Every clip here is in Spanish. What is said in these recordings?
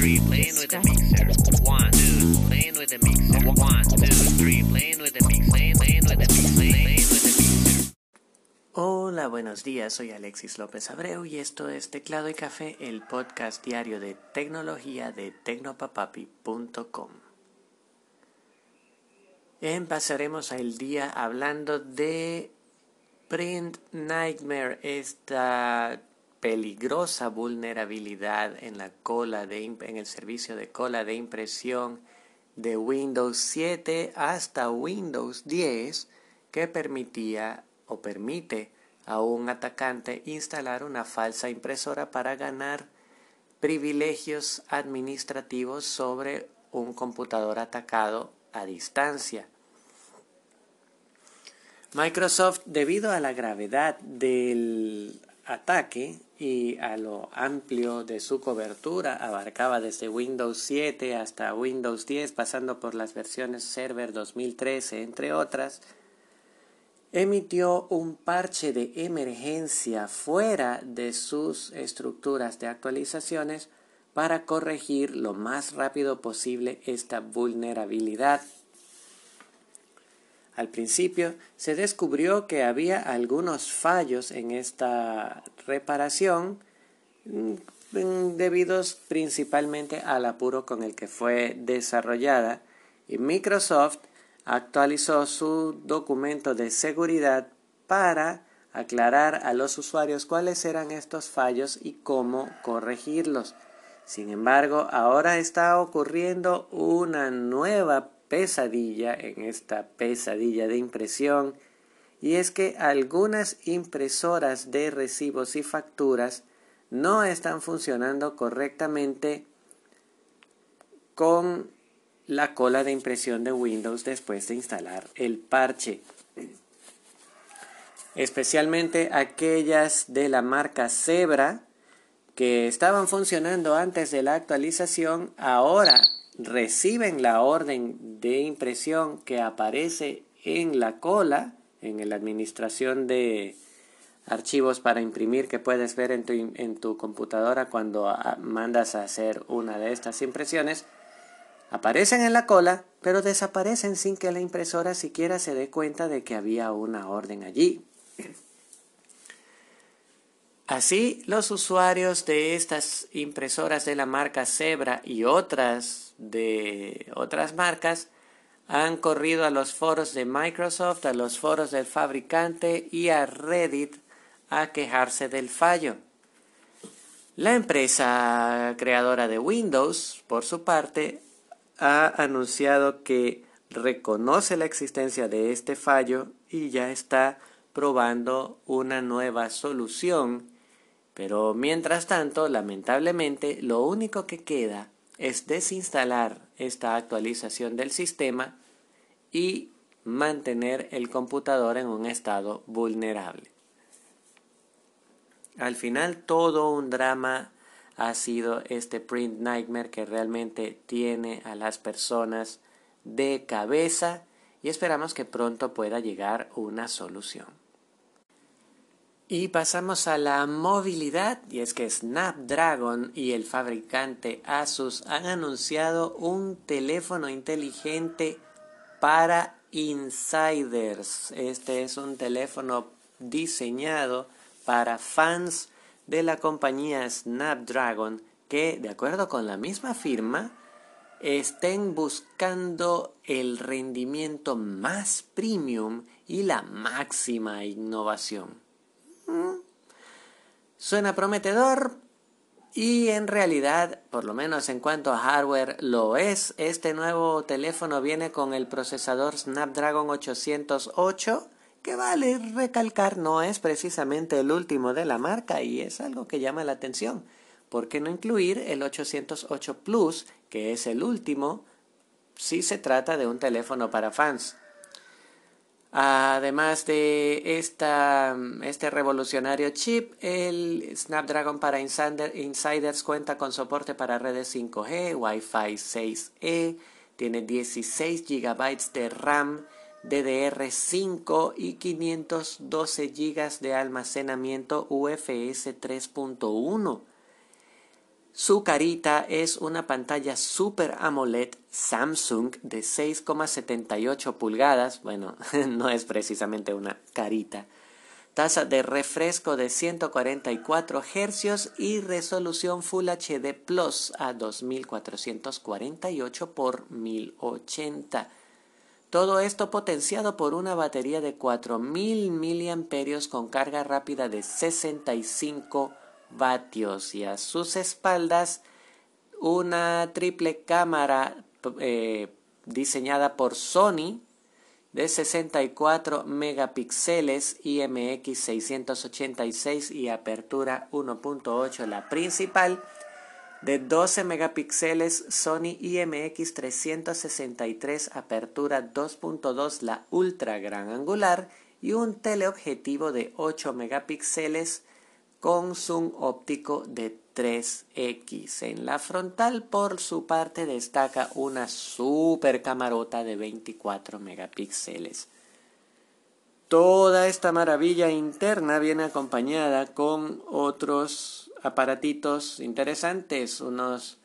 three, playing with the mixer. One, two, playing with the mixer. One, two, three, playing with the mixer. Playing, playing with the mixer. Playing, playing with the mixer. Hola, buenos días, soy Alexis López Abreu y esto es Teclado y Café, el podcast diario de tecnología de tecnopapapi.com. Empezaremos el día hablando de Print Nightmare, esta peligrosa vulnerabilidad en la cola de en el servicio de cola de impresión de Windows 7 hasta Windows 10 que permitía o permite a un atacante instalar una falsa impresora para ganar privilegios administrativos sobre un computador atacado a distancia. Microsoft, debido a la gravedad del ataque y a lo amplio de su cobertura, abarcaba desde Windows 7 hasta Windows 10, pasando por las versiones Server 2013, entre otras, emitió un parche de emergencia fuera de sus estructuras de actualizaciones para corregir lo más rápido posible esta vulnerabilidad. Al principio se descubrió que había algunos fallos en esta reparación mm, debidos principalmente al apuro con el que fue desarrollada y Microsoft actualizó su documento de seguridad para aclarar a los usuarios cuáles eran estos fallos y cómo corregirlos. Sin embargo, ahora está ocurriendo una nueva pesadilla en esta pesadilla de impresión y es que algunas impresoras de recibos y facturas no están funcionando correctamente con la cola de impresión de Windows después de instalar el parche. Especialmente aquellas de la marca Zebra que estaban funcionando antes de la actualización ahora reciben la orden de impresión que aparece en la cola, en la administración de archivos para imprimir que puedes ver en tu, en tu computadora cuando ah, mandas a hacer una de estas impresiones, aparecen en la cola, pero desaparecen sin que la impresora siquiera se dé cuenta de que había una orden allí. Así, los usuarios de estas impresoras de la marca Zebra y otras de otras marcas han corrido a los foros de Microsoft, a los foros del fabricante y a Reddit a quejarse del fallo. La empresa creadora de Windows, por su parte, ha anunciado que reconoce la existencia de este fallo y ya está probando una nueva solución pero mientras tanto, lamentablemente, lo único que queda es desinstalar esta actualización del sistema y mantener el computador en un estado vulnerable. Al final todo un drama ha sido este print nightmare que realmente tiene a las personas de cabeza y esperamos que pronto pueda llegar una solución. Y pasamos a la movilidad, y es que Snapdragon y el fabricante Asus han anunciado un teléfono inteligente para insiders. Este es un teléfono diseñado para fans de la compañía Snapdragon que, de acuerdo con la misma firma, estén buscando el rendimiento más premium y la máxima innovación. Suena prometedor y en realidad, por lo menos en cuanto a hardware, lo es. Este nuevo teléfono viene con el procesador Snapdragon 808 que vale recalcar no es precisamente el último de la marca y es algo que llama la atención. ¿Por qué no incluir el 808 Plus, que es el último, si se trata de un teléfono para fans? Además de este revolucionario chip, el Snapdragon para Insiders cuenta con soporte para redes 5G, Wi-Fi 6E, tiene 16 GB de RAM, DDR5 y 512 GB de almacenamiento UFS 3.1. Su carita es una pantalla Super AMOLED Samsung de 6,78 pulgadas. Bueno, no es precisamente una carita. Tasa de refresco de 144 Hz y resolución Full HD Plus a 2448 x 1080. Todo esto potenciado por una batería de 4000 mAh con carga rápida de 65 vatios y a sus espaldas una triple cámara eh, diseñada por Sony de 64 megapíxeles IMX 686 y apertura 1.8 la principal de 12 megapíxeles Sony IMX 363 apertura 2.2 la ultra gran angular y un teleobjetivo de 8 megapíxeles con zoom óptico de 3x. En la frontal, por su parte, destaca una super camarota de 24 megapíxeles. Toda esta maravilla interna viene acompañada con otros aparatitos interesantes, unos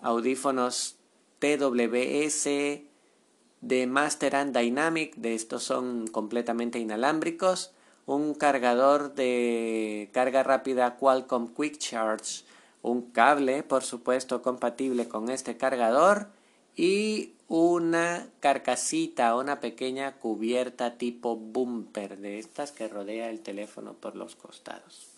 audífonos TWS de Master and Dynamic, de estos son completamente inalámbricos, un cargador de carga rápida Qualcomm Quick Charge, un cable, por supuesto, compatible con este cargador y una carcasita, una pequeña cubierta tipo bumper de estas que rodea el teléfono por los costados.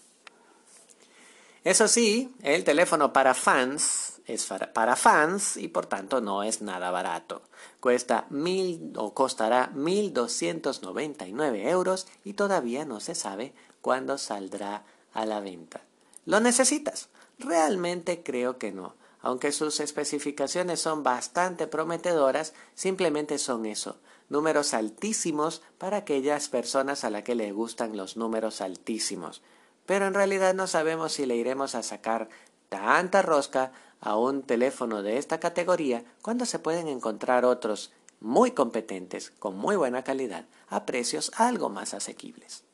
Eso sí, el teléfono para fans es para fans y por tanto no es nada barato. Cuesta mil o costará 1.299 euros y todavía no se sabe cuándo saldrá a la venta. ¿Lo necesitas? Realmente creo que no. Aunque sus especificaciones son bastante prometedoras, simplemente son eso, números altísimos para aquellas personas a las que les gustan los números altísimos pero en realidad no sabemos si le iremos a sacar tanta rosca a un teléfono de esta categoría cuando se pueden encontrar otros muy competentes, con muy buena calidad, a precios algo más asequibles.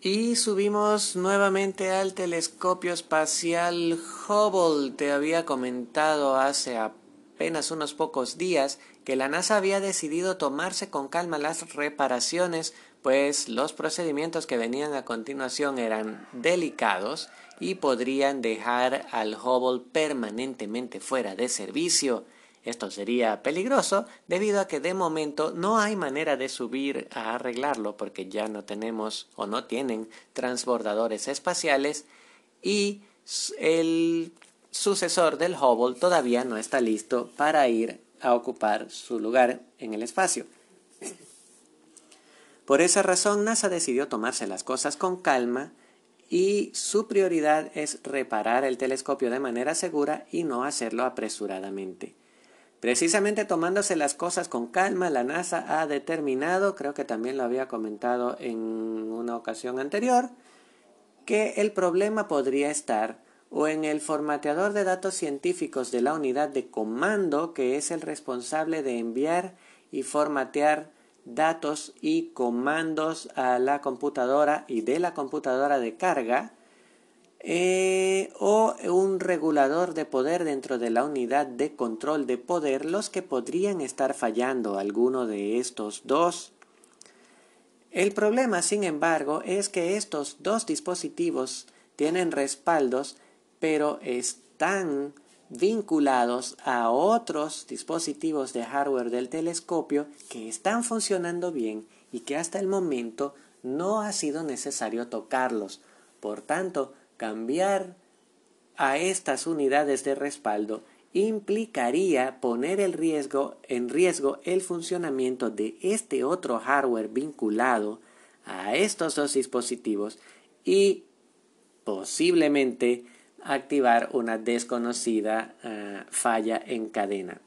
Y subimos nuevamente al telescopio espacial Hubble. Te había comentado hace apenas unos pocos días que la NASA había decidido tomarse con calma las reparaciones pues los procedimientos que venían a continuación eran delicados y podrían dejar al Hubble permanentemente fuera de servicio. Esto sería peligroso debido a que de momento no hay manera de subir a arreglarlo porque ya no tenemos o no tienen transbordadores espaciales y el sucesor del Hubble todavía no está listo para ir a ocupar su lugar en el espacio. Por esa razón, NASA decidió tomarse las cosas con calma y su prioridad es reparar el telescopio de manera segura y no hacerlo apresuradamente. Precisamente tomándose las cosas con calma, la NASA ha determinado, creo que también lo había comentado en una ocasión anterior, que el problema podría estar o en el formateador de datos científicos de la unidad de comando que es el responsable de enviar y formatear datos y comandos a la computadora y de la computadora de carga eh, o un regulador de poder dentro de la unidad de control de poder los que podrían estar fallando alguno de estos dos. El problema, sin embargo, es que estos dos dispositivos tienen respaldos, pero están vinculados a otros dispositivos de hardware del telescopio que están funcionando bien y que hasta el momento no ha sido necesario tocarlos. Por tanto, cambiar a estas unidades de respaldo implicaría poner en riesgo el funcionamiento de este otro hardware vinculado a estos dos dispositivos y posiblemente activar una desconocida eh, falla en cadena.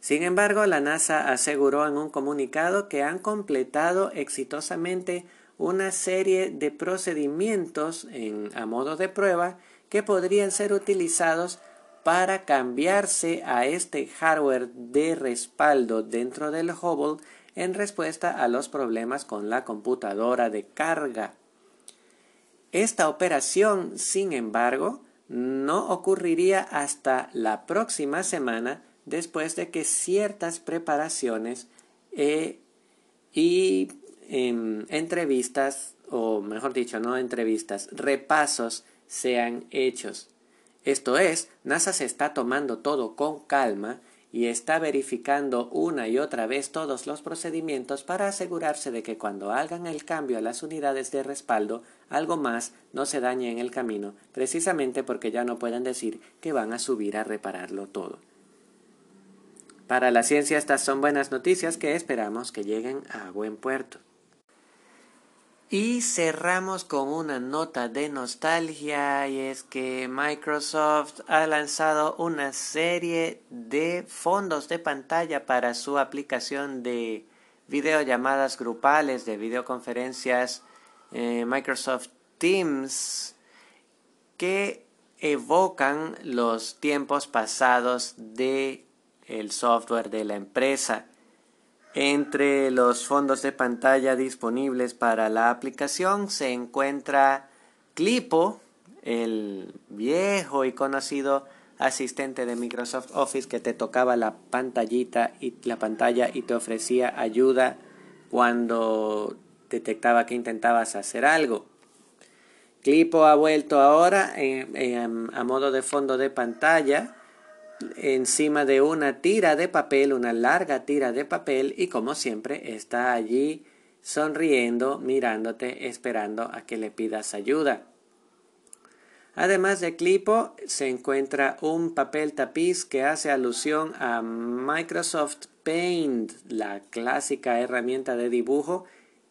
Sin embargo, la NASA aseguró en un comunicado que han completado exitosamente una serie de procedimientos en, a modo de prueba que podrían ser utilizados para cambiarse a este hardware de respaldo dentro del Hubble en respuesta a los problemas con la computadora de carga Esta operación, sin embargo, no ocurriría hasta la próxima semana después de que ciertas preparaciones eh, y em, entrevistas, o mejor dicho, no entrevistas, repasos sean hechos. Esto es, NASA se está tomando todo con calma y está verificando una y otra vez todos los procedimientos para asegurarse de que cuando hagan el cambio a las unidades de respaldo, algo más no se dañe en el camino, precisamente porque ya no pueden decir que van a subir a repararlo todo. Para la ciencia estas son buenas noticias que esperamos que lleguen a buen puerto. Y cerramos con una nota de nostalgia y es que Microsoft ha lanzado una serie de fondos de pantalla para su aplicación de videollamadas grupales, de videoconferencias eh, Microsoft Teams que evocan los tiempos pasados de el software de la empresa. Entre los fondos de pantalla disponibles para la aplicación se encuentra Clipo, el viejo y conocido asistente de Microsoft Office que te tocaba la pantallita y la pantalla y te ofrecía ayuda cuando detectaba que intentabas hacer algo. Clipo ha vuelto ahora a modo de fondo de pantalla encima de una tira de papel, una larga tira de papel y como siempre está allí sonriendo, mirándote, esperando a que le pidas ayuda. Además de Clipo se encuentra un papel tapiz que hace alusión a Microsoft Paint, la clásica herramienta de dibujo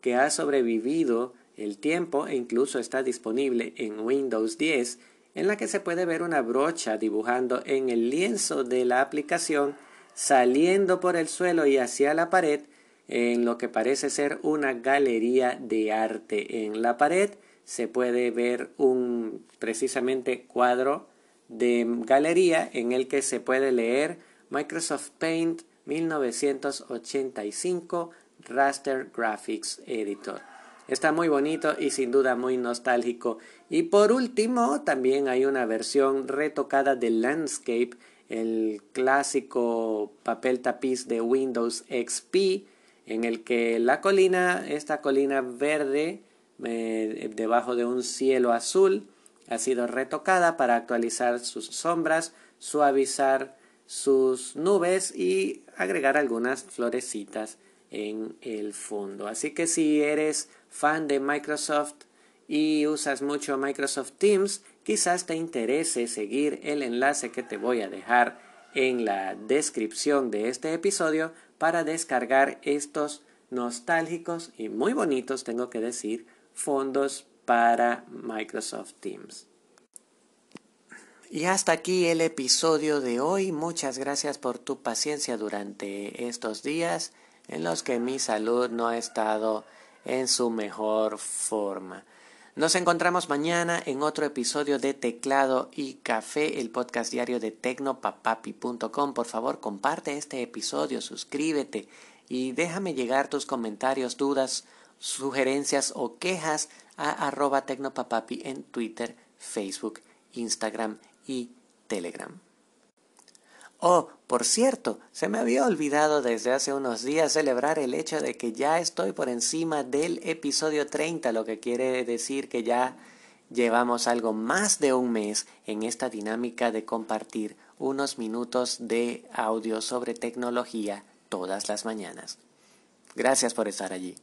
que ha sobrevivido el tiempo e incluso está disponible en Windows 10 en la que se puede ver una brocha dibujando en el lienzo de la aplicación saliendo por el suelo y hacia la pared en lo que parece ser una galería de arte. En la pared se puede ver un precisamente cuadro de galería en el que se puede leer Microsoft Paint 1985 Raster Graphics Editor. Está muy bonito y sin duda muy nostálgico. Y por último, también hay una versión retocada de Landscape, el clásico papel tapiz de Windows XP, en el que la colina, esta colina verde, eh, debajo de un cielo azul, ha sido retocada para actualizar sus sombras, suavizar sus nubes y agregar algunas florecitas en el fondo. Así que si eres fan de Microsoft y usas mucho Microsoft Teams, quizás te interese seguir el enlace que te voy a dejar en la descripción de este episodio para descargar estos nostálgicos y muy bonitos, tengo que decir, fondos para Microsoft Teams. Y hasta aquí el episodio de hoy. Muchas gracias por tu paciencia durante estos días en los que mi salud no ha estado en su mejor forma. Nos encontramos mañana en otro episodio de Teclado y Café, el podcast diario de tecnopapapi.com. Por favor, comparte este episodio, suscríbete y déjame llegar tus comentarios, dudas, sugerencias o quejas a arroba tecnopapapi en Twitter, Facebook, Instagram y Telegram. Oh, por cierto, se me había olvidado desde hace unos días celebrar el hecho de que ya estoy por encima del episodio 30, lo que quiere decir que ya llevamos algo más de un mes en esta dinámica de compartir unos minutos de audio sobre tecnología todas las mañanas. Gracias por estar allí.